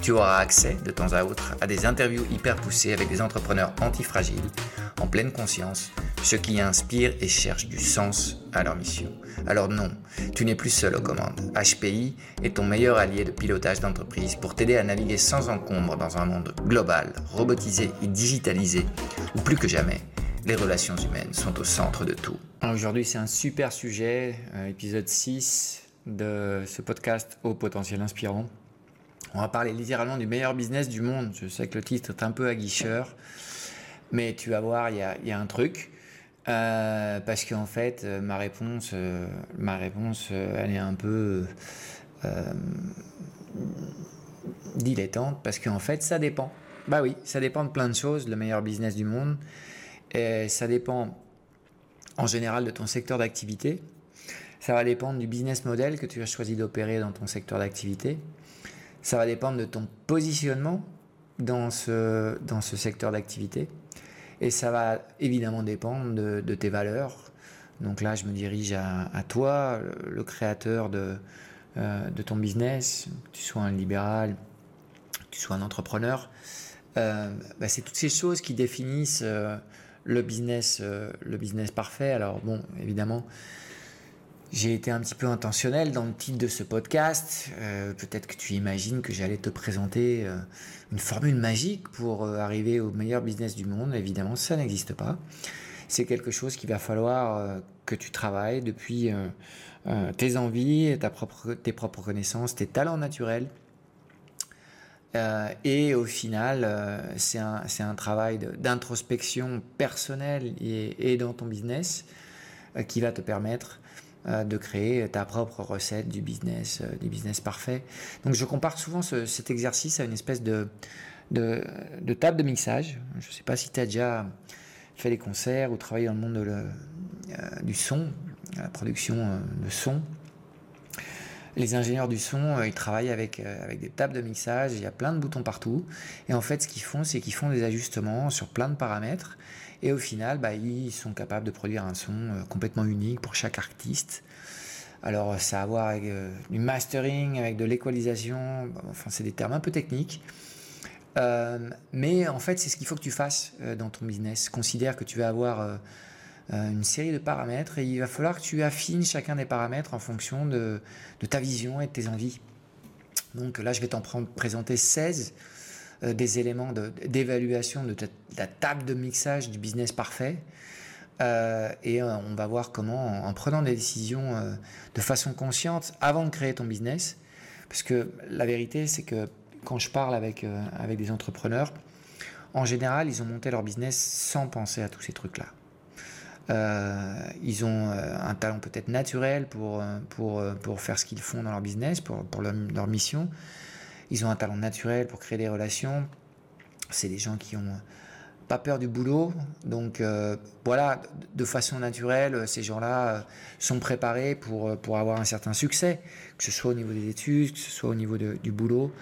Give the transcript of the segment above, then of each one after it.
tu auras accès de temps à autre à des interviews hyper poussées avec des entrepreneurs antifragiles, en pleine conscience, ceux qui inspirent et cherchent du sens à leur mission. Alors non, tu n'es plus seul aux commandes. HPI est ton meilleur allié de pilotage d'entreprise pour t'aider à naviguer sans encombre dans un monde global, robotisé et digitalisé, où plus que jamais, les relations humaines sont au centre de tout. Aujourd'hui, c'est un super sujet, euh, épisode 6 de ce podcast au potentiel inspirant. On va parler littéralement du meilleur business du monde. Je sais que le titre est un peu aguicheur, mais tu vas voir, il y a, un truc. Euh, parce qu'en fait, euh, ma réponse, euh, elle est un peu dilettante, parce qu'en fait, ça dépend. Bah oui, ça dépend de plein de choses, le meilleur business du monde. Ça dépend en général de ton secteur d'activité. Ça va dépendre du business model que tu as choisi d'opérer dans ton secteur d'activité. Ça va dépendre de ton positionnement dans ce, dans ce secteur d'activité. Et ça va évidemment dépendre de, tes valeurs. Donc là, je me dirige à, toi, le, créateur de, euh, de ton business, que tu sois un libéral, que tu sois un entrepreneur. Euh, bah, c'est toutes ces choses qui définissent euh, le, business, le business parfait. Alors bon, évidemment, j'ai été un petit peu intentionnel dans le titre de ce podcast. Euh, peut-être que tu imagines que j'allais te présenter euh, une formule magique pour euh, arriver au meilleur business du monde. Évidemment, ça n'existe pas. C'est quelque chose qu'il va falloir que tu travailles depuis tes envies, ta propre, tes propres connaissances, tes talents naturels. et au final, c'est un, travail d'introspection personnelle et, dans ton business qui va te permettre de créer ta propre recette du business, euh, du business parfait. Donc je compare souvent cet exercice à une espèce de, de, table de mixage. Je ne sais pas si tu as déjà fait des concerts ou travaillé dans le monde euh, du son, la production de son. Les ingénieurs du son, ils travaillent avec, avec des tables de mixage, il y a plein de boutons partout. Et en fait, ce qu'ils font, c'est qu'ils font des ajustements sur plein de paramètres. Et au final, bah, ils sont capables de produire un son euh, complètement unique pour chaque artiste. Alors, ça a à voir avec euh, du mastering, avec de l'équalisation. Enfin, c'est des termes un peu techniques. Euh, mais en fait, c'est ce qu'il faut que tu fasses dans ton business. Considère que tu vas avoir une série de paramètres et il va falloir que tu affines chacun des paramètres en fonction de, de ta vision et de tes envies. Donc là, je vais t'en présenter 16 euh, des éléments d'évaluation de, la table de mixage du business parfait. Euh, et euh, on va voir comment, en, prenant des décisions de façon consciente avant de créer ton business, parce que la vérité, c'est que quand je parle avec, avec des entrepreneurs, en général, ils ont monté leur business sans penser à tous ces trucs-là. ils ont un talent peut-être naturel pour, pour, pour faire ce qu'ils font dans leur business, pour, pour leur, leur mission, ils ont un talent naturel pour créer des relations. C'est des gens qui ont pas peur du boulot. Donc euh, voilà, de façon naturelle, ces gens-là euh, sont préparés pour, euh, pour avoir un certain succès, que ce soit au niveau des études, que ce soit au niveau du boulot,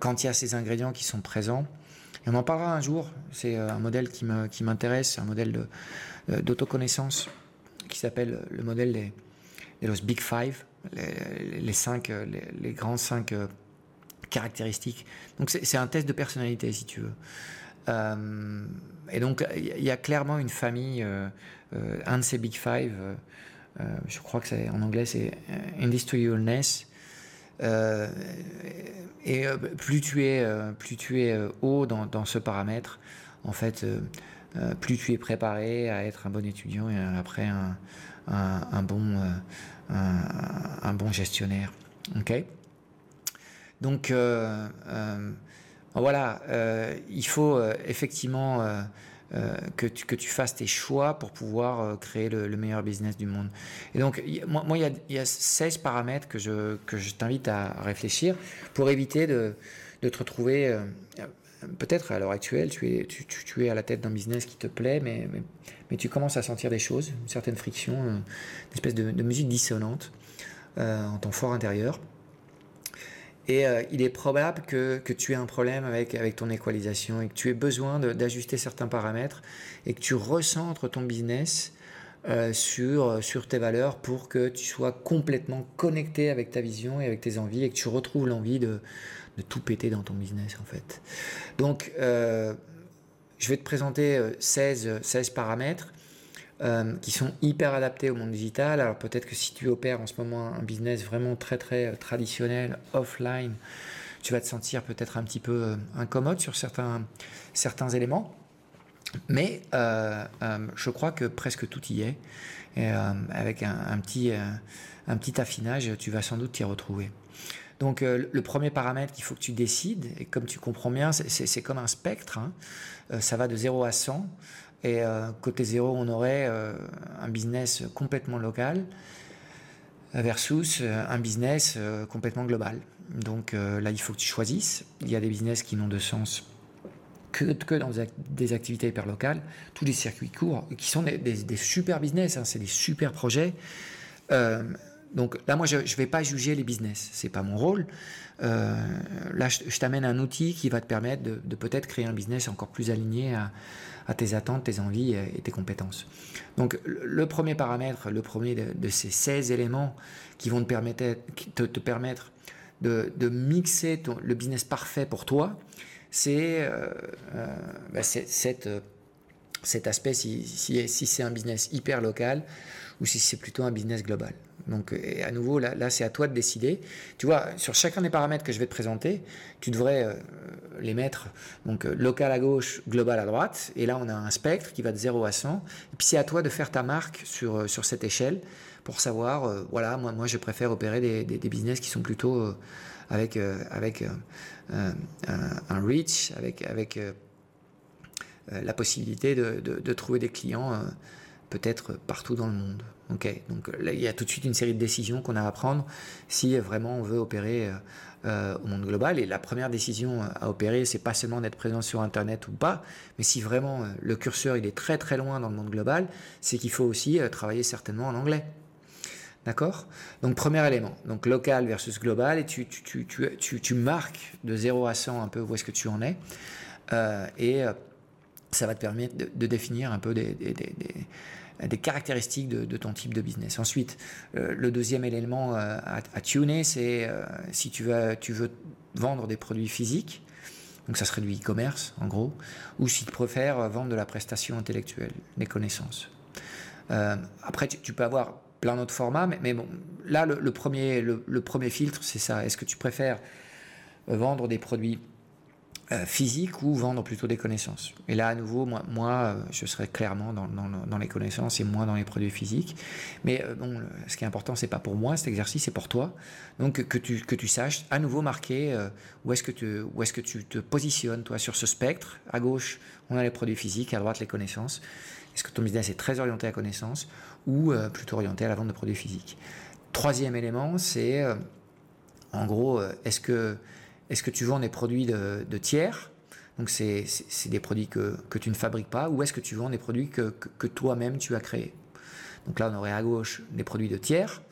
quand il y a ces ingrédients qui sont présents. Et on en parlera un jour, c'est un modèle qui m'intéresse, un modèle d'autoconnaissance qui s'appelle le modèle des, des Big Five, les, cinq, les, grands cinq caractéristiques. Donc c'est un test de personnalité, si tu veux. Euh, et donc il y a clairement une famille, euh, euh, un de ces Big Five, je crois que c'est en anglais c'est Industrialness. et plus tu es, plus tu es haut dans, ce paramètre, en fait, plus tu es préparé à être un bon étudiant et après un, bon, un, bon gestionnaire. Ok? Donc, voilà, il faut effectivement euh, que, tu, fasses tes choix pour pouvoir euh, créer le, meilleur business du monde. Et donc, moi, il, y a, 16 paramètres que je, t'invite à réfléchir pour éviter de, te retrouver. Euh, peut-être à l'heure actuelle, tu es, à la tête d'un business qui te plaît, mais, tu commences à sentir des choses, une certaine friction, une espèce de musique dissonante en ton fort intérieur. Et euh, il est probable que, tu aies un problème avec, ton équalisation et que tu aies besoin d'ajuster certains paramètres et que tu recentres ton business euh, sur, tes valeurs pour que tu sois complètement connecté avec ta vision et avec tes envies et que tu retrouves l'envie de, tout péter dans ton business en fait. Donc, euh, je vais te présenter 16, 16 paramètres euh, qui sont hyper adaptés au monde digital. Alors peut-être que si tu opères en ce moment un business vraiment très très euh, traditionnel, offline, tu vas te sentir peut-être un petit peu euh, incommode sur certains, certains éléments. Mais je crois que presque tout y est. Et avec un, petit, un petit affinage, tu vas sans doute t'y retrouver. Donc le premier paramètre qu'il faut que tu décides, et comme tu comprends bien, c'est comme un spectre, hein. ça va de 0 à 100. Et euh, côté zéro, on aurait euh, un business complètement local versus euh, un business complètement global. Donc là, il faut que tu choisisses. Il y a des business qui n'ont de sens que, dans des activités hyper locales, tous les circuits courts, qui sont des, super business, hein, c'est des super projets. Donc là, moi, je ne vais pas juger les business, c'est pas mon rôle. là, je, t'amène un outil qui va te permettre de, peut-être créer un business encore plus aligné à, tes attentes, tes envies et tes compétences. Donc le premier paramètre, le premier de, ces 16 éléments qui vont te permettre, de, mixer le business parfait pour toi, c'est euh, euh, bah, euh, cet aspect si c'est un business hyper local ou si c'est plutôt un business global. Donc, à nouveau, là, c'est à toi de décider. Tu vois, sur chacun des paramètres que je vais te présenter, tu devrais euh, les mettre donc euh, local à gauche, global à droite. Et là, on a un spectre qui va de 0 à 100. Et puis, c'est à toi de faire ta marque sur, euh, sur cette échelle pour savoir, voilà, moi, moi, je préfère opérer des, des, business qui sont plutôt avec, avec un, reach, avec, avec la possibilité de, de, trouver des clients peut-être partout dans le monde. Donc là, il y a tout de suite une série de décisions qu'on a à prendre si vraiment on veut opérer euh, euh, au monde global. Et la première décision à opérer, c'est pas seulement d'être présent sur Internet ou pas, mais si vraiment euh, le curseur il est très très loin dans le monde global, c'est qu'il faut aussi travailler certainement en anglais. D'accord? Donc premier élément, donc local versus global, et tu, tu, tu, tu, marques de 0 à 100 un peu où est-ce que tu en es. et ça va te permettre de, définir un peu des, caractéristiques de, ton type de business. Ensuite, euh, le deuxième élément euh, à, tuner, c'est euh, si tu veux, vendre des produits physiques, donc ça serait du e-commerce en gros, ou si tu préfères vendre de la prestation intellectuelle, des connaissances. après, tu, peux avoir plein d'autres formats, mais, là, le, premier, filtre, c'est ça. Est-ce que tu préfères vendre des produits physique ou vendre plutôt des connaissances. Et là, à nouveau, moi, euh, je serais clairement dans, dans, les connaissances et moins dans les produits physiques. Mais euh, bon, ce qui est important, c'est pas pour moi cet exercice, c'est pour toi. Donc que tu, que tu saches à nouveau marquer où est-ce que, tu, est que tu te positionnes, toi, sur ce spectre. À gauche, on a les produits physiques, à droite, les connaissances. Est-ce que ton business est très orienté à la connaissance ou plutôt orienté à la vente de produits physiques? Troisième élément, c'est en gros, est-ce que est-ce que tu vends des produits de, tiers? Donc c'est des produits que, tu ne fabriques pas, ou est-ce que tu vends des produits que, toi-même tu as créés? Donc là, on aurait à gauche des produits de tiers.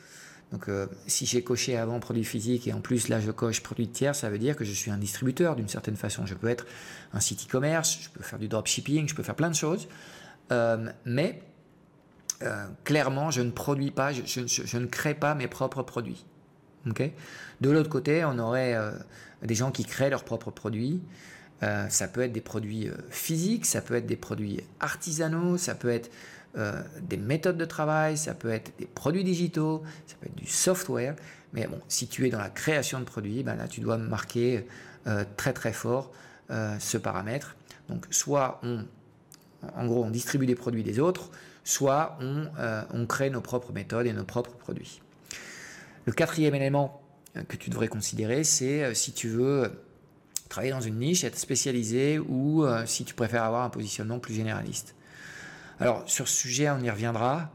Donc euh, si j'ai coché avant produits physiques et en plus là je coche produits de tiers, ça veut dire que je suis un distributeur d'une certaine façon. Je peux être un site e-commerce, je peux faire du dropshipping, je peux faire plein de choses. Euh, mais euh, clairement, je ne produis pas, je, ne crée pas mes propres produits. De l'autre côté, on aurait des gens qui créent leurs propres produits. Euh, ça peut être des produits euh, physiques, ça peut être des produits artisanaux, ça peut être euh, des méthodes de travail, ça peut être des produits digitaux, ça peut être du software. Mais bon, si tu es dans la création de produits, ben tu dois marquer très très fort ce paramètre. Donc soit on, distribue des produits des autres, soit on crée nos propres méthodes et nos propres produits. Le quatrième élément que tu devrais considérer, c'est si tu veux travailler dans une niche, être spécialisé ou si tu préfères avoir un positionnement plus généraliste. Alors sur ce sujet, on y reviendra.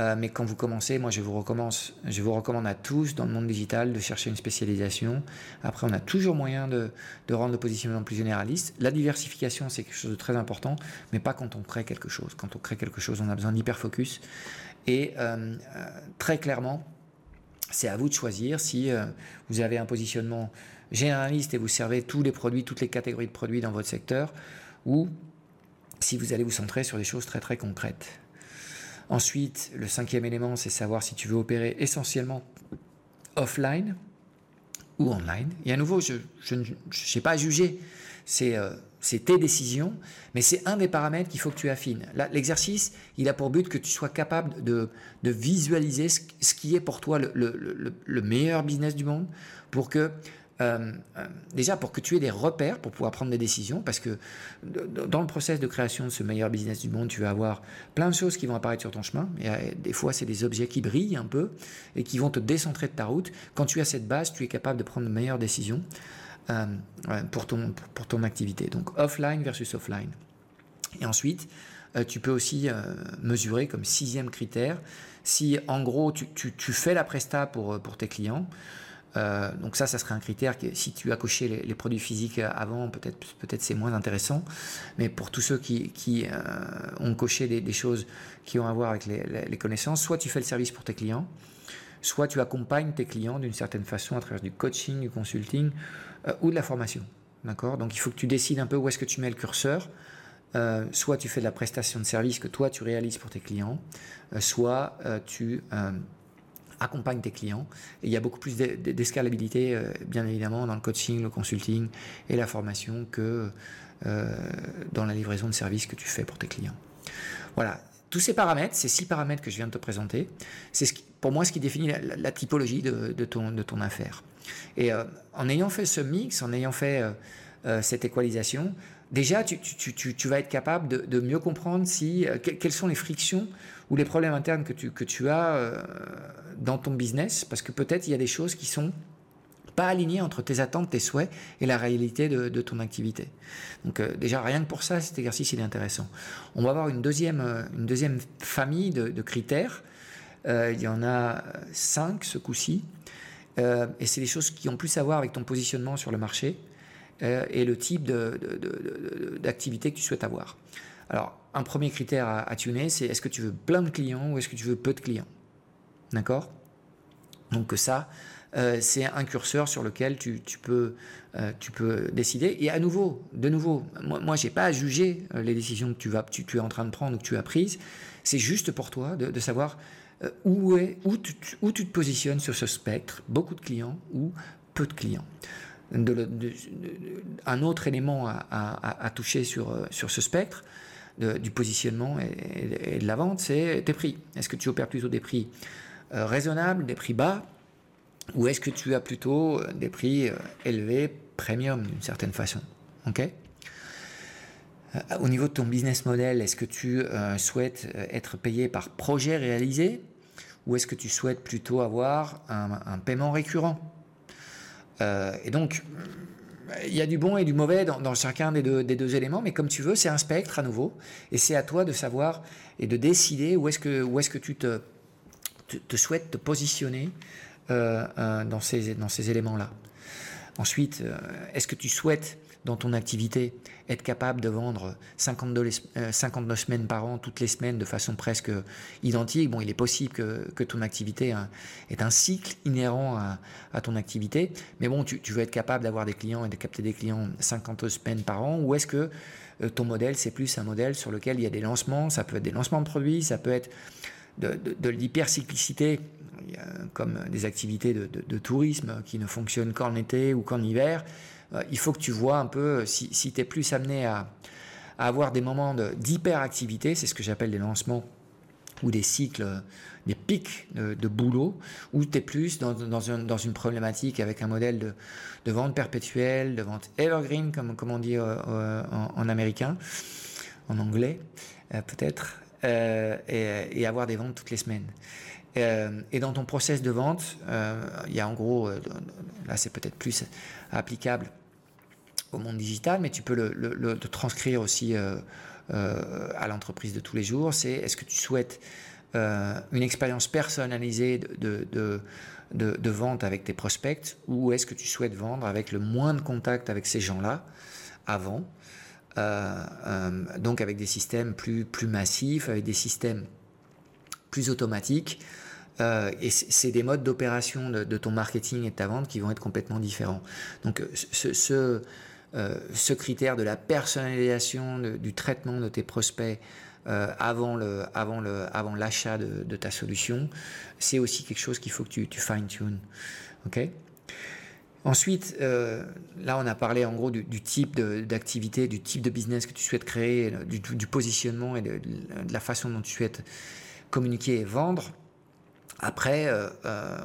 Euh, mais quand vous commencez, moi je vous, recommande, je vous recommande à tous dans le monde digital de chercher une spécialisation. Après, on a toujours moyen de, rendre le positionnement plus généraliste. La diversification, c'est quelque chose de très important, mais pas quand on crée quelque chose. Quand on crée quelque chose, on a besoin d'hyper-focus. Et euh, euh, très clairement, c'est à vous de choisir si vous avez un positionnement généraliste et vous servez tous les produits, toutes les catégories de produits dans votre secteur, ou si vous allez vous centrer sur des choses très très concrètes. Ensuite, le cinquième élément, c'est savoir si tu veux opérer essentiellement offline ou online. Et à nouveau, je n'ai pas à juger. Euh, c'est tes décisions, mais c'est un des paramètres qu'il faut que tu affines. L'exercice, il a pour but que tu sois capable de, visualiser ce, qui est pour toi le, meilleur business du monde pour que euh, euh, déjà pour que tu aies des repères pour pouvoir prendre des décisions, parce que dans le process de création de ce meilleur business du monde, tu vas avoir plein de choses qui vont apparaître sur ton chemin. Et euh, des fois, c'est des objets qui brillent un peu et qui vont te décentrer de ta route. Quand tu as cette base, tu es capable de prendre de meilleures décisions pour, ton, pour ton activité. Donc offline versus offline. Et ensuite, tu peux aussi mesurer comme sixième critère si en gros tu, tu, tu fais la presta pour, pour tes clients. Euh, donc ça, ça serait un critère que si tu as coché les, produits physiques avant, peut-être c'est moins intéressant. Mais pour tous ceux qui, qui euh, ont coché des, choses qui ont à voir avec les, connaissances, soit tu fais le service pour tes clients, soit tu accompagnes tes clients d'une certaine façon à travers du coaching, du consulting euh, ou de la formation. D'accord? Donc il faut que tu décides un peu où est-ce que tu mets le curseur. soit tu fais de la prestation de service que toi tu réalises pour tes clients, soit tu accompagne tes clients. Et il y a beaucoup plus d'escalabilité, euh, bien évidemment, dans le coaching, le consulting et la formation que euh, dans la livraison de services que tu fais pour tes clients. Voilà. Tous ces paramètres, ces six paramètres que je viens de te présenter, c'est ce pour moi ce qui définit la, typologie de, ton, de ton affaire. Et euh, en ayant fait ce mix, en ayant fait cette équalisation, déjà tu, vas être capable de, mieux comprendre si, quelles sont les frictions ou les problèmes internes que tu, que as dans ton business, parce que peut-être il y a des choses qui sont pas alignées entre tes attentes, tes souhaits et la réalité de, ton activité. Donc euh, déjà, rien que pour ça, cet exercice, est intéressant. On va avoir une deuxième, euh, famille de, de critères. il y en a cinq ce coup-ci. et c'est des choses qui ont plus à voir avec ton positionnement sur le marché et le type d'activité que tu souhaites avoir. Alors, un premier critère à, tuner, c'est est-ce que tu veux plein de clients ou est-ce que tu veux peu de clients? D'accord? Donc ça, euh, c'est un curseur sur lequel tu, peux, euh, tu peux décider. Et à nouveau, de nouveau, moi, je n'ai pas à juger euh, les décisions que tu, vas, tu, es en train de prendre ou que tu as prises. C'est juste pour toi de, savoir où, est, où, tu, où te positionnes sur ce spectre, beaucoup de clients ou peu de clients. un autre élément à, toucher sur, ce spectre, du positionnement et, de la vente, c'est tes prix. Est-ce que tu opères plutôt des prix raisonnables, des prix bas, ou est-ce que tu as plutôt euh, des prix euh, élevés, premium d'une certaine façon Ok? Au niveau de ton business model, est-ce que tu souhaites être payé par projet réalisé ou est-ce que tu souhaites plutôt avoir un, paiement récurrent? Et donc, il y a du bon et du mauvais dans, chacun des deux, des deux, éléments, mais comme tu veux, c'est un spectre à nouveau, et c'est à toi de savoir et de décider où est-ce que, où est-ce que tu te, te, souhaites te positionner euh, euh, dans ces, éléments-là. Ensuite, euh, est-ce que tu souhaites dans ton activité, être capable de vendre 52, 59 euh, semaines par an, toutes les semaines, de façon presque identique? Bon, il est possible que, ton activité ait un cycle inhérent à, ton activité, mais bon, tu, veux être capable d'avoir des clients et de capter des clients 50 semaines par an, ou est-ce que ton modèle, c'est plus un modèle sur lequel il y a des lancements, ça peut être des lancements de produits, ça peut être de, de, l'hypercyclicité, comme des activités de, tourisme qui ne fonctionnent qu'en été ou qu'en hiver. Euh, il faut que tu vois un peu si, si tu es plus amené à, avoir des moments d'hyperactivité, c'est ce que j'appelle des lancements ou des cycles, des pics de, boulot, ou tu es plus dans, une problématique avec un modèle de, vente perpétuelle, de vente evergreen, comme, comme on dit euh, euh, en, américain, en anglais euh, peut-être, et, avoir des ventes toutes les semaines. et dans ton process de vente, il y a en gros, là c'est peut-être plus applicable au monde digital, mais tu peux le, transcrire aussi euh, à l'entreprise de tous les jours, c'est est-ce que tu souhaites euh, une expérience personnalisée de, de, de, vente avec tes prospects ou est-ce que tu souhaites vendre avec le moins de contact avec ces gens-là avant euh, donc avec des systèmes plus, plus massifs, avec des systèmes plus automatiques. et c'est des modes d'opération de, ton marketing et de ta vente qui vont être complètement différents. Donc ce, euh, critère de la personnalisation du traitement de tes prospects euh, avant le avant le avant l'achat de, ta solution, c'est aussi quelque chose qu'il faut que tu, tu fine tune. Ok? Ensuite, euh, là, on a parlé en gros du, type d'activité, du type de business que tu souhaites créer, du, positionnement et de, la façon dont tu souhaites communiquer et vendre. Après,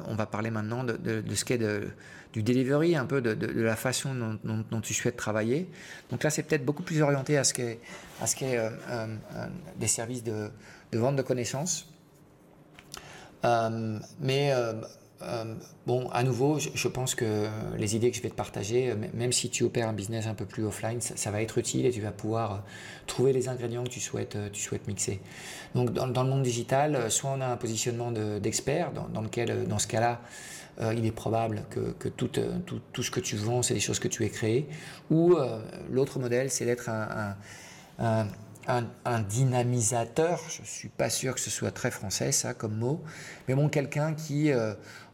on va parler maintenant de, de ce qu'est de, du delivery, un peu de, la façon dont, tu souhaites travailler. Donc là, c'est peut-être beaucoup plus orienté à ce qu'est, euh, euh, euh, des services de, vente de connaissances. mais bon, à nouveau, je, pense que les idées que je vais te partager, même si tu opères un business un peu plus offline, ça, va être utile et tu vas pouvoir trouver les ingrédients que tu souhaites, tu souhaites mixer. Donc dans, le monde digital, soit on a un positionnement d'expert, dans, lequel, dans ce cas-là, euh, il est probable que, euh, tout, ce que tu vends, c'est des choses que tu as créées. Ou euh, l'autre modèle, c'est d'être un, dynamisateur. Je ne suis pas sûr que ce soit très français, ça, comme mot. Mais bon, quelqu'un qui,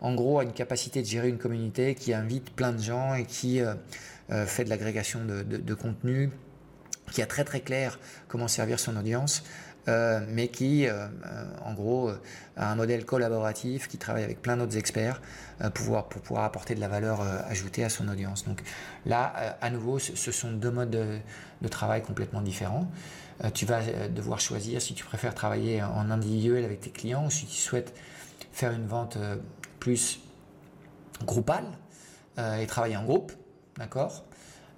en gros, a une capacité de gérer une communauté, qui invite plein de gens et qui fait de l'agrégation de, contenu, qui a très très clair comment servir son audience. Euh, mais qui, euh, euh, en gros, a un modèle collaboratif, qui travaille avec plein d'autres experts pour pouvoir apporter de la valeur ajoutée à son audience. Donc là, à nouveau, ce sont deux modes de, travail complètement différents. Tu vas devoir choisir si tu préfères travailler en individuel avec tes clients ou si tu souhaites faire une vente plus groupale et travailler en groupe, d'accord?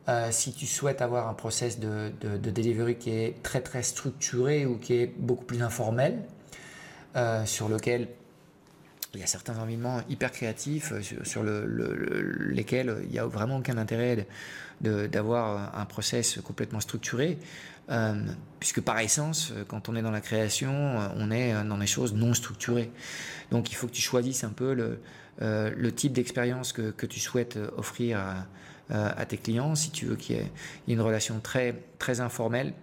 Euh, si tu souhaites avoir un process de, delivery qui est très très structuré ou qui est beaucoup plus informel, euh, sur lequel il y a certains environnements hyper créatifs euh, sur, lesquels il n'y a vraiment aucun intérêt d'avoir un process complètement structuré, puisque par essence, quand on est dans la création, on est dans des choses non structurées. Donc il faut que tu choisisses un peu le, type d'expérience que, tu souhaites offrir à, euh, tes clients, si tu veux qu'il y ait une relation très, très informelle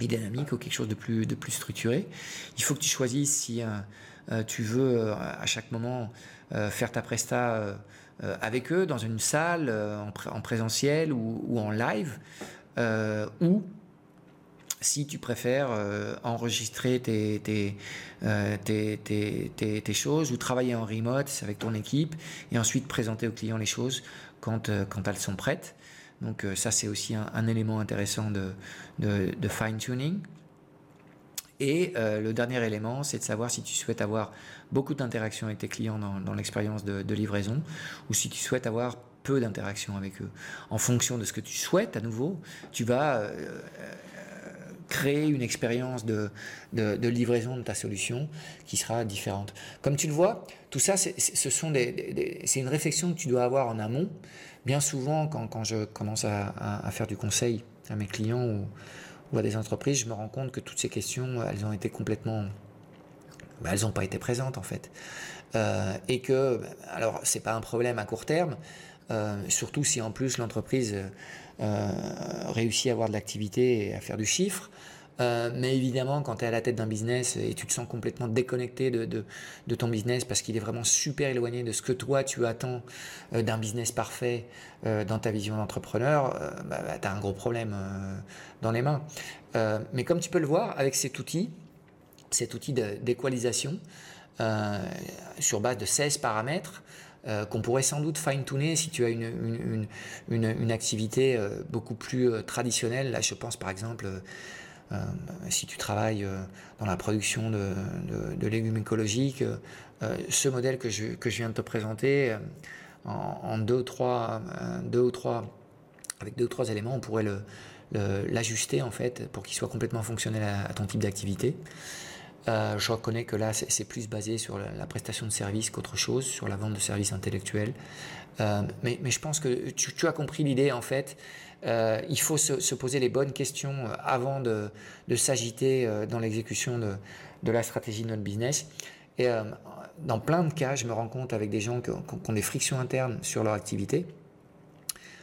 et dynamique ou quelque chose de plus, de plus structuré. Il faut que tu choisisses si euh, euh, tu veux à chaque moment faire ta presta avec eux dans une salle, en, présentiel ou, en live, ou si tu préfères enregistrer tes, choses ou travailler en remote avec ton équipe et ensuite présenter aux clients les choses quand, euh, elles sont prêtes. Donc euh, ça, c'est aussi un, élément intéressant de, fine-tuning. Et euh, le dernier élément, c'est de savoir si tu souhaites avoir beaucoup d'interactions avec tes clients dans, l'expérience de, livraison ou si tu souhaites avoir peu d'interactions avec eux. En fonction de ce que tu souhaites, à nouveau, tu vas créer une expérience de, livraison de ta solution qui sera différente. Comme tu le vois, tout ça, c'est, ce sont des, c'est une réflexion que tu dois avoir en amont. Bien souvent, quand, quand je commence à, à, faire du conseil à mes clients ou, ou, des entreprises, je me rends compte que toutes ces questions, elles ont été complètement... Ben, elles n'ont pas été présentes en fait. Euh, et que, alors, c'est pas un problème à court terme, euh, surtout si en plus l'entreprise euh, réussit à avoir de l'activité et à faire du chiffre. Euh, mais évidemment, quand tu es à la tête d'un business et tu te sens complètement déconnecté de, ton business parce qu'il est vraiment super éloigné de ce que toi tu attends d'un business parfait dans ta vision d'entrepreneur, bah, bah, tu as un gros problème dans les mains. mais comme tu peux le voir, avec cet outil, cet outil d'équalisation, sur base de 16 paramètres, euh, qu'on pourrait sans doute fine-tuner si tu as une, une, une, activité euh, beaucoup plus euh, traditionnelle. Là, je pense par exemple si tu travailles dans la production de, légumes écologiques, ce modèle que je, viens de te présenter, en, deux, ou trois, avec deux ou trois éléments, on pourrait l'ajuster en fait pour qu'il soit complètement fonctionnel à ton type d'activité. Euh, je reconnais que là, c'est plus basé sur la, prestation de services qu'autre chose, sur la vente de services intellectuels. Euh, mais, je pense que tu, as compris l'idée, en fait. Euh, il faut se, poser les bonnes questions avant de, s'agiter dans l'exécution de, la stratégie de notre business. Et dans plein de cas, je me rends compte avec des gens qui ont des frictions internes sur leur activité,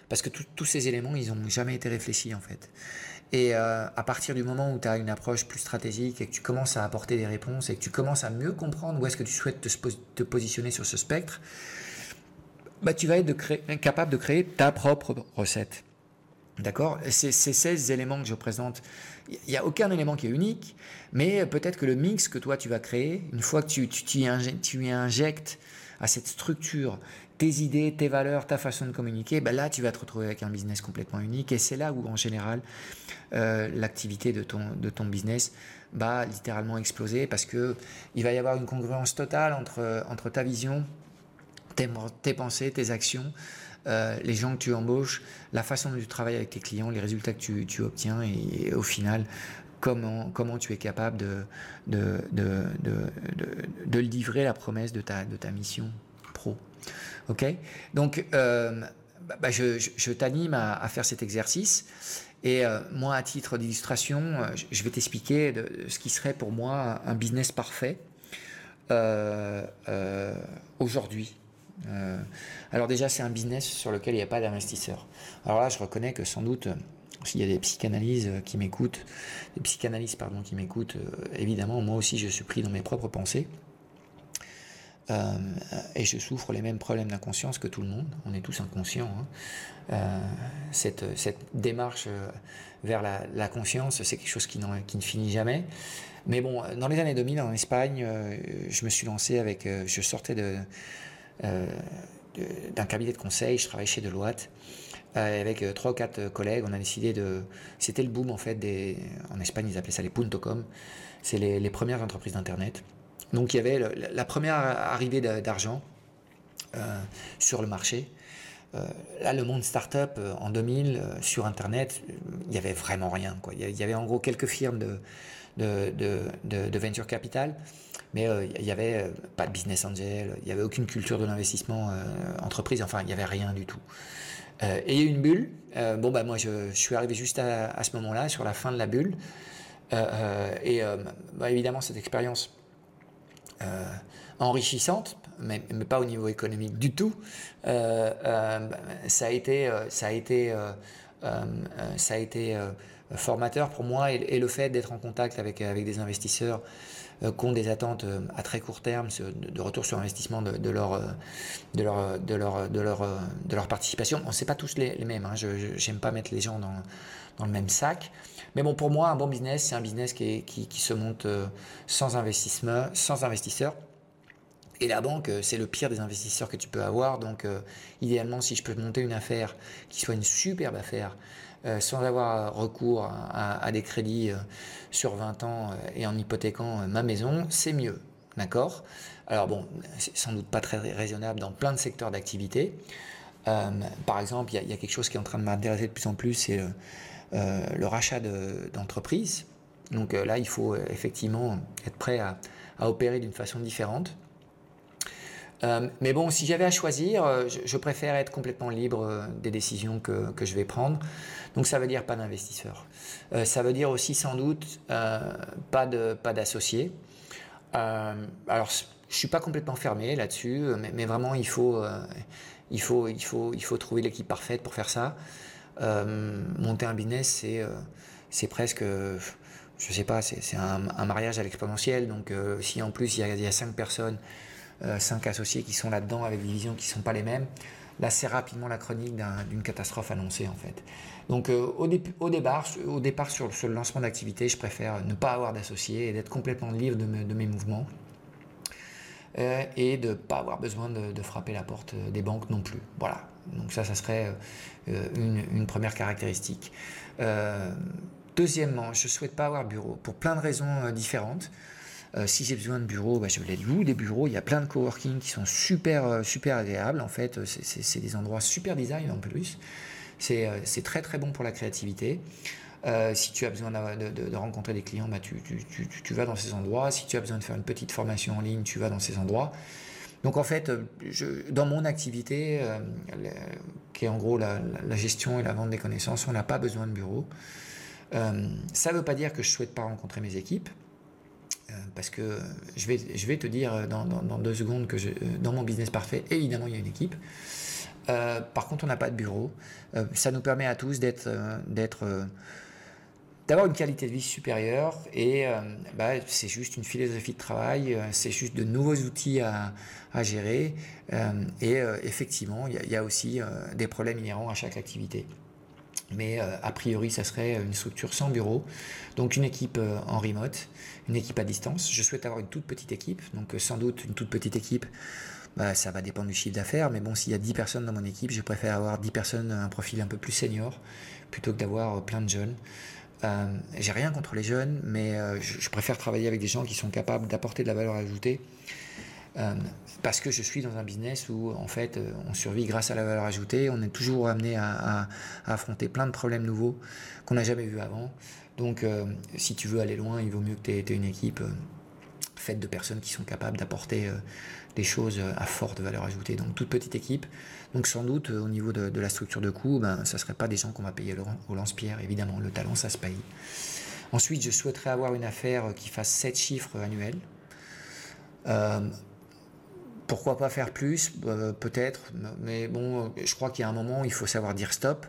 parce que tous ces éléments, ils n'ont jamais été réfléchis, en fait. Et euh, à partir du moment où tu as une approche plus stratégique et que tu commences à apporter des réponses et que tu commences à mieux comprendre où est-ce que tu souhaites te, positionner sur ce spectre, bah, tu vas être capable de créer ta propre recette. D'accord? C'est ces 16 éléments que je présente. Il n'y a aucun élément qui est unique, mais peut-être que le mix que toi tu vas créer, une fois que tu, tu, tu, y injectes à cette structure tes idées, tes valeurs, ta façon de communiquer, ben là tu vas te retrouver avec un business complètement unique et c'est là où en général euh, l'activité de ton, de ton business va littéralement exploser parce que il va y avoir une congruence totale entre, entre ta vision, tes, tes pensées, tes actions, euh, les gens que tu embauches, la façon dont tu travailles avec tes clients, les résultats que tu, obtiens et, au final comment, tu es capable de, livrer la promesse de ta, mission pro. Donc, euh, bah, bah, je, je, t'anime à, faire cet exercice. Et euh, moi, à titre d'illustration, euh, je vais t'expliquer ce qui serait pour moi un business parfait aujourd'hui. Alors déjà, c'est un business sur lequel il n'y a pas d'investisseur. Alors là, je reconnais que sans doute, s'il y a des psychanalyses qui m'écoutent, des psychanalystes pardon qui m'écoutent, évidemment, moi aussi, je suis pris dans mes propres pensées. Euh, et je souffre les mêmes problèmes d'inconscience que tout le monde. On est tous inconscients. Hein. Euh, cette, cette, démarche euh, vers la, la conscience, c'est quelque chose qui, qui, ne finit jamais. Mais bon, dans les années 2000 en Espagne, je me suis lancé avec. je sortais de, d'un cabinet de conseil, je travaillais chez Deloitte. avec trois ou quatre collègues, on a décidé de. C'était le boom en fait des. En Espagne, ils appelaient ça les .com. C'est les, premières entreprises d'internet. Donc il y avait la première arrivée d'argent euh, sur le marché. Euh, là, le monde startup euh, en 2000 sur Internet, il n'y avait vraiment rien. Il y avait en gros quelques firmes de, de, venture capital, mais il n'y avait pas de business angel, il n'y avait aucune culture de l'investissement entreprise, enfin, il n'y avait rien du tout. et il y a eu une bulle. bon, bah, moi, je, suis arrivé juste à, ce moment-là, sur la fin de la bulle. et bah, évidemment, cette expérience euh, enrichissante, mais, mais, pas au niveau économique du tout. Euh, euh, ça a été, ça a été, ça a été formateur pour moi et, le fait d'être en contact avec, avec des investisseurs qui ont des attentes à très court terme de, retour sur investissement de, leur, de, leur, de, leur, de, leur, de leur participation. On ne sait pas tous les, mêmes, hein. je n'aime pas mettre les gens dans, dans le même sac. Mais bon, pour moi, un bon business, c'est un business qui, qui, se monte euh, sans investissement, sans investisseur. Et la banque, euh, c'est le pire des investisseurs que tu peux avoir. Donc, euh, idéalement, si je peux monter une affaire qui soit une superbe affaire, sans avoir recours à, des crédits sur 20 ans et en hypothéquant ma maison, c'est mieux. D'accord? Alors bon, c'est sans doute pas très raisonnable dans plein de secteurs d'activité. par exemple, il y, a quelque chose qui est en train de m'intéresser de plus en plus, c'est euh, le rachat d'entreprises. Donc euh, là, il faut euh, effectivement être prêt à, opérer d'une façon différente. Mais bon, si j'avais à choisir, je, préfère être complètement libre des décisions que, que, je vais prendre. Donc ça veut dire pas d'investisseur. ça veut dire aussi sans doute pas de pas alors je suis pas complètement fermé là-dessus, mais, vraiment il faut il faut il faut il faut trouver l'équipe parfaite pour faire ça. Euh, monter un business, c'est euh, c'est presque, je sais pas, c'est un, mariage à l'exponentiel. Donc euh, si en plus il y a, cinq personnes, cinq associés qui sont là-dedans avec des visions qui sont pas les mêmes, là c'est rapidement la chronique d'une catastrophe annoncée en fait. Donc au, au, départ, sur, le lancement d'activité, je préfère ne pas avoir d'associés et d'être complètement libre de, mes mouvements. et de ne pas avoir besoin de, frapper la porte des banques non plus. Voilà. Donc ça, ça serait euh, une, première caractéristique. Euh, Deuxièmement, je ne souhaite pas avoir bureau pour plein de raisons différentes. Si j'ai besoin de bureau, bah, je les loue des bureaux. Il y a plein de coworking qui sont super, super agréables. En fait, c'est des endroits super design en plus. C'est très très bon pour la créativité. Euh, si tu as besoin de, rencontrer des clients, bah, tu, vas dans ces endroits. Si tu as besoin de faire une petite formation en ligne, tu vas dans ces endroits. Donc en fait, dans mon activité, euh, qui est en gros la, gestion et la vente des connaissances, on n'a pas besoin de bureau. Euh, ça ne veut pas dire que je ne souhaite pas rencontrer mes équipes. Parce que je vais, je vais te dire dans, deux secondes que dans mon business parfait, évidemment, il y a une équipe. par contre, on n'a pas de bureau. ça nous permet à tous d'être d'avoir une qualité de vie supérieure et euh, bah, c'est juste une philosophie de travail, euh, c'est juste de nouveaux outils à, gérer euh, et effectivement il y, a aussi des problèmes inhérents à chaque activité. Mais a priori, ça serait une structure sans bureau, donc une équipe en remote, une équipe à distance. Je souhaite avoir une toute petite équipe, donc sans doute une toute petite équipe. Bah, ça va dépendre du chiffre d'affaires, mais bon, s'il y a 10 personnes dans mon équipe, je préfère avoir 10 personnes, un profil un peu plus senior, plutôt que d'avoir plein de jeunes. Euh, j'ai rien contre les jeunes, mais euh, je, préfère travailler avec des gens qui sont capables d'apporter de la valeur ajoutée. Euh, parce que je suis dans un business où en fait on survit grâce à la valeur ajoutée, on est toujours amené à, affronter plein de problèmes nouveaux qu'on n'a jamais vus avant. Donc si tu veux aller loin, il vaut mieux que tu aies, une équipe faite de personnes qui sont capables d'apporter des choses à forte valeur ajoutée. Donc toute petite équipe. Donc sans doute au niveau de, la structure de coût, ben, ça ne serait pas des gens qu'on va payer au lance-pierre. Évidemment, le talent, ça se paye. Ensuite, je souhaiterais avoir une affaire qui fasse 7 chiffres annuels. Euh, pourquoi pas faire plus euh, Peut-être, mais bon, je crois qu'il y a un moment où il faut savoir dire stop.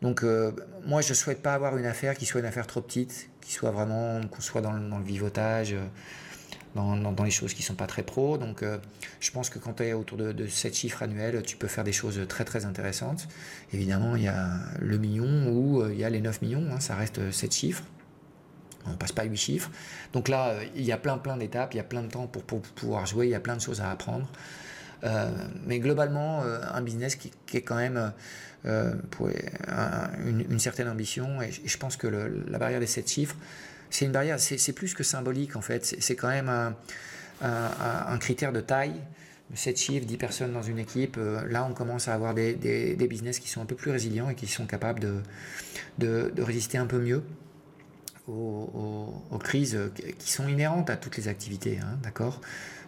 Donc euh, moi, je ne souhaite pas avoir une affaire qui soit une affaire trop petite, qui soit vraiment, qu'on soit dans le vivotage dans, les choses qui sont pas très pro. Donc, euh, je pense que quand tu es autour de, de 7 chiffres annuels, tu peux faire des choses très très intéressantes. Évidemment, il y a le million ou euh, il y a les 9 millions, hein, ça reste 7 chiffres. On passe pas à 8 chiffres. Donc là, euh, il y a plein plein d'étapes, il y a plein de temps pour, pouvoir jouer, il y a plein de choses à apprendre. mais globalement, un business qui, est quand même une, certaine ambition. Et je pense que la barrière des 7 chiffres, c'est une barrière, c'est plus que symbolique en fait, c'est quand même un, critère de taille. 7 chiffres, 10 personnes dans une équipe, euh, là on commence à avoir des, business qui sont un peu plus résilients et qui sont capables de, résister un peu mieux aux, crises qui sont inhérentes à toutes les activités, hein, d'accord?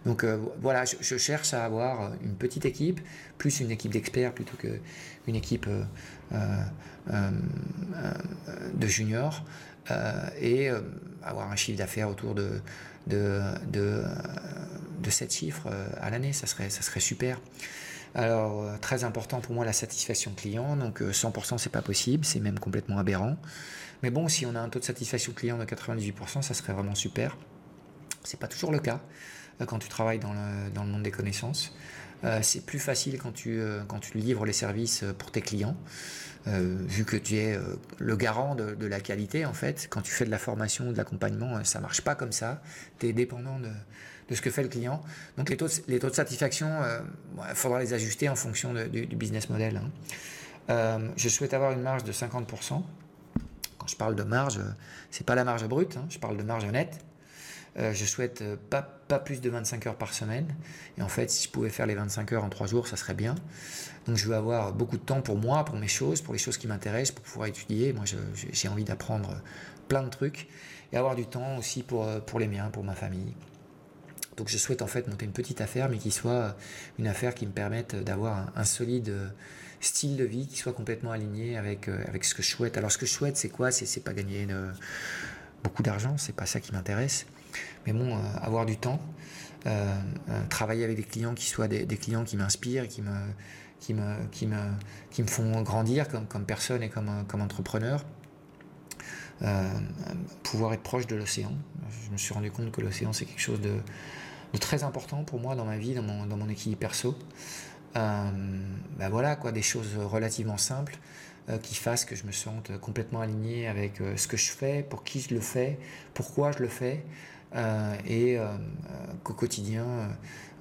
Donc euh, voilà, je, cherche à avoir une petite équipe, plus une équipe d'experts plutôt qu'une équipe euh, de juniors, euh, et euh, avoir un chiffre d'affaires autour de, de, de, de 7 chiffres euh, à l'année, ça serait, ça serait super. Alors, très important pour moi la satisfaction client. Donc, 100% c'est pas possible, c'est même complètement aberrant. Mais bon, si on a un taux de satisfaction client de 98%, ça serait vraiment super. C'est pas toujours le cas quand tu travailles dans le, dans le monde des connaissances. c'est plus facile quand tu, quand tu livres les services pour tes clients. Euh, vu que tu es euh, le garant de, la qualité, en fait, quand tu fais de la formation ou de l'accompagnement, euh, ça marche pas comme ça. Tu es dépendant de, ce que fait le client. Donc les taux de, les taux de satisfaction, il faudra les ajuster en fonction du, business model. Hein. je souhaite avoir une marge de 50%. Je parle de marge, c'est pas la marge brute, hein, je parle de marge nette. Euh, je souhaite euh, pas, plus de 25 heures par semaine. Et en fait, si je pouvais faire les 25 heures en 3 jours, ça serait bien. Donc je veux avoir beaucoup de temps pour moi, pour mes choses, pour les choses qui m'intéressent, pour pouvoir étudier. Moi, j'ai envie d'apprendre plein de trucs et avoir du temps aussi euh, pour les miens, pour ma famille. Donc je souhaite en fait monter une petite affaire, mais qui soit une affaire qui me permette d'avoir un, solide style de vie, qui soit complètement aligné avec, avec ce que je souhaite. Alors ce que je souhaite, c'est quoi? C'est pas gagner beaucoup d'argent, c'est pas ça qui m'intéresse. Mais bon, euh, avoir du temps, euh, euh, travailler avec des clients qui soient des, clients qui m'inspirent, qui me, qui, me, qui, me, qui me font grandir comme, comme personne et comme, comme entrepreneur. pouvoir être proche de l'océan. Je me suis rendu compte que l'océan, c'est quelque chose de, très important pour moi dans ma vie, dans mon, dans mon équilibre perso. Ben voilà, quoi, des choses relativement simples qui fassent que je me sente complètement aligné avec ce que je fais, pour qui je le fais, pourquoi je le fais, euh, et euh, qu'au quotidien,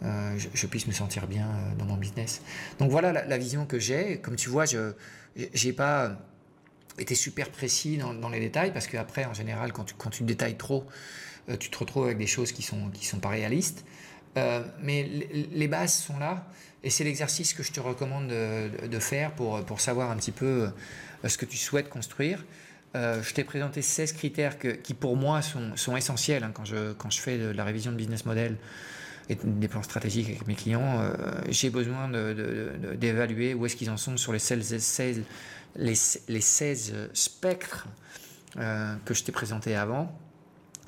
euh, je, puisse me sentir bien dans mon business. Donc voilà la, vision que j'ai. Comme tu vois, je n'ai pas été super précis dans, les détails parce qu'après, en général, quand tu, quand tu détailles trop, euh, tu te retrouves avec des choses qui sont, qui sont pas réalistes. Euh, mais les bases sont là et c'est l'exercice que je te recommande de, faire pour, pour, savoir un petit peu euh, ce que tu souhaites construire. je t'ai présenté 16 critères qui pour moi sont, sont essentiels hein, quand, je, quand je fais de la révision de business model et des plans stratégiques avec mes clients. J'ai besoin d'évaluer où est-ce qu'ils en sont sur les 16, 16 les, les 16 spectres que je t'ai présentés avant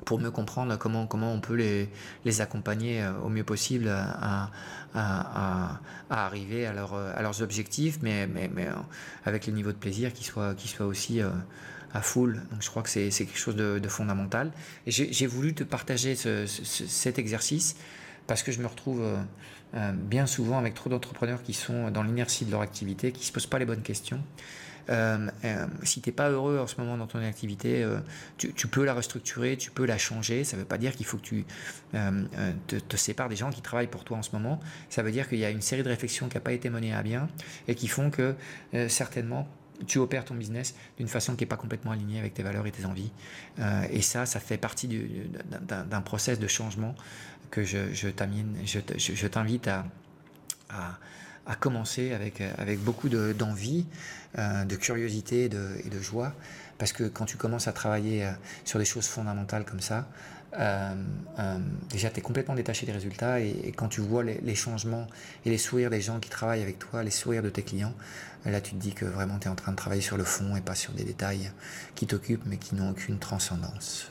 pour mieux comprendre comment, comment on peut les, les accompagner euh, au mieux possible à, à, arriver à, leur, à, leurs objectifs, mais, mais, mais, euh, avec le niveau de plaisir qui soit, qui soit aussi euh, à full. Donc je crois que c'est quelque chose de, fondamental. Et j'ai voulu te partager ce, cet exercice parce que je me retrouve bien souvent avec trop d'entrepreneurs qui sont dans l'inertie de leur activité, qui ne se posent pas les bonnes questions. Euh, euh, si tu n'es pas heureux en ce moment dans ton activité, euh, tu, peux la restructurer, tu peux la changer. Ça ne veut pas dire qu'il faut que tu te, te, sépares des gens qui travaillent pour toi en ce moment. Ça veut dire qu'il y a une série de réflexions qui n'a pas été menée à bien et qui font que certainement tu opères ton business d'une façon qui n'est pas complètement alignée avec tes valeurs et tes envies. et ça, ça fait partie d'un process de changement que je, t'invite à, à commencer avec, avec beaucoup d'envie, euh, de, curiosité et de, joie. Parce que quand tu commences à travailler euh, sur des choses fondamentales comme ça, euh, déjà tu es complètement détaché des résultats et, quand tu vois les, les, changements et les sourires des gens qui travaillent avec toi, les sourires de tes clients, là tu te dis que vraiment tu es en train de travailler sur le fond et pas sur des détails qui t'occupent mais qui n'ont aucune transcendance.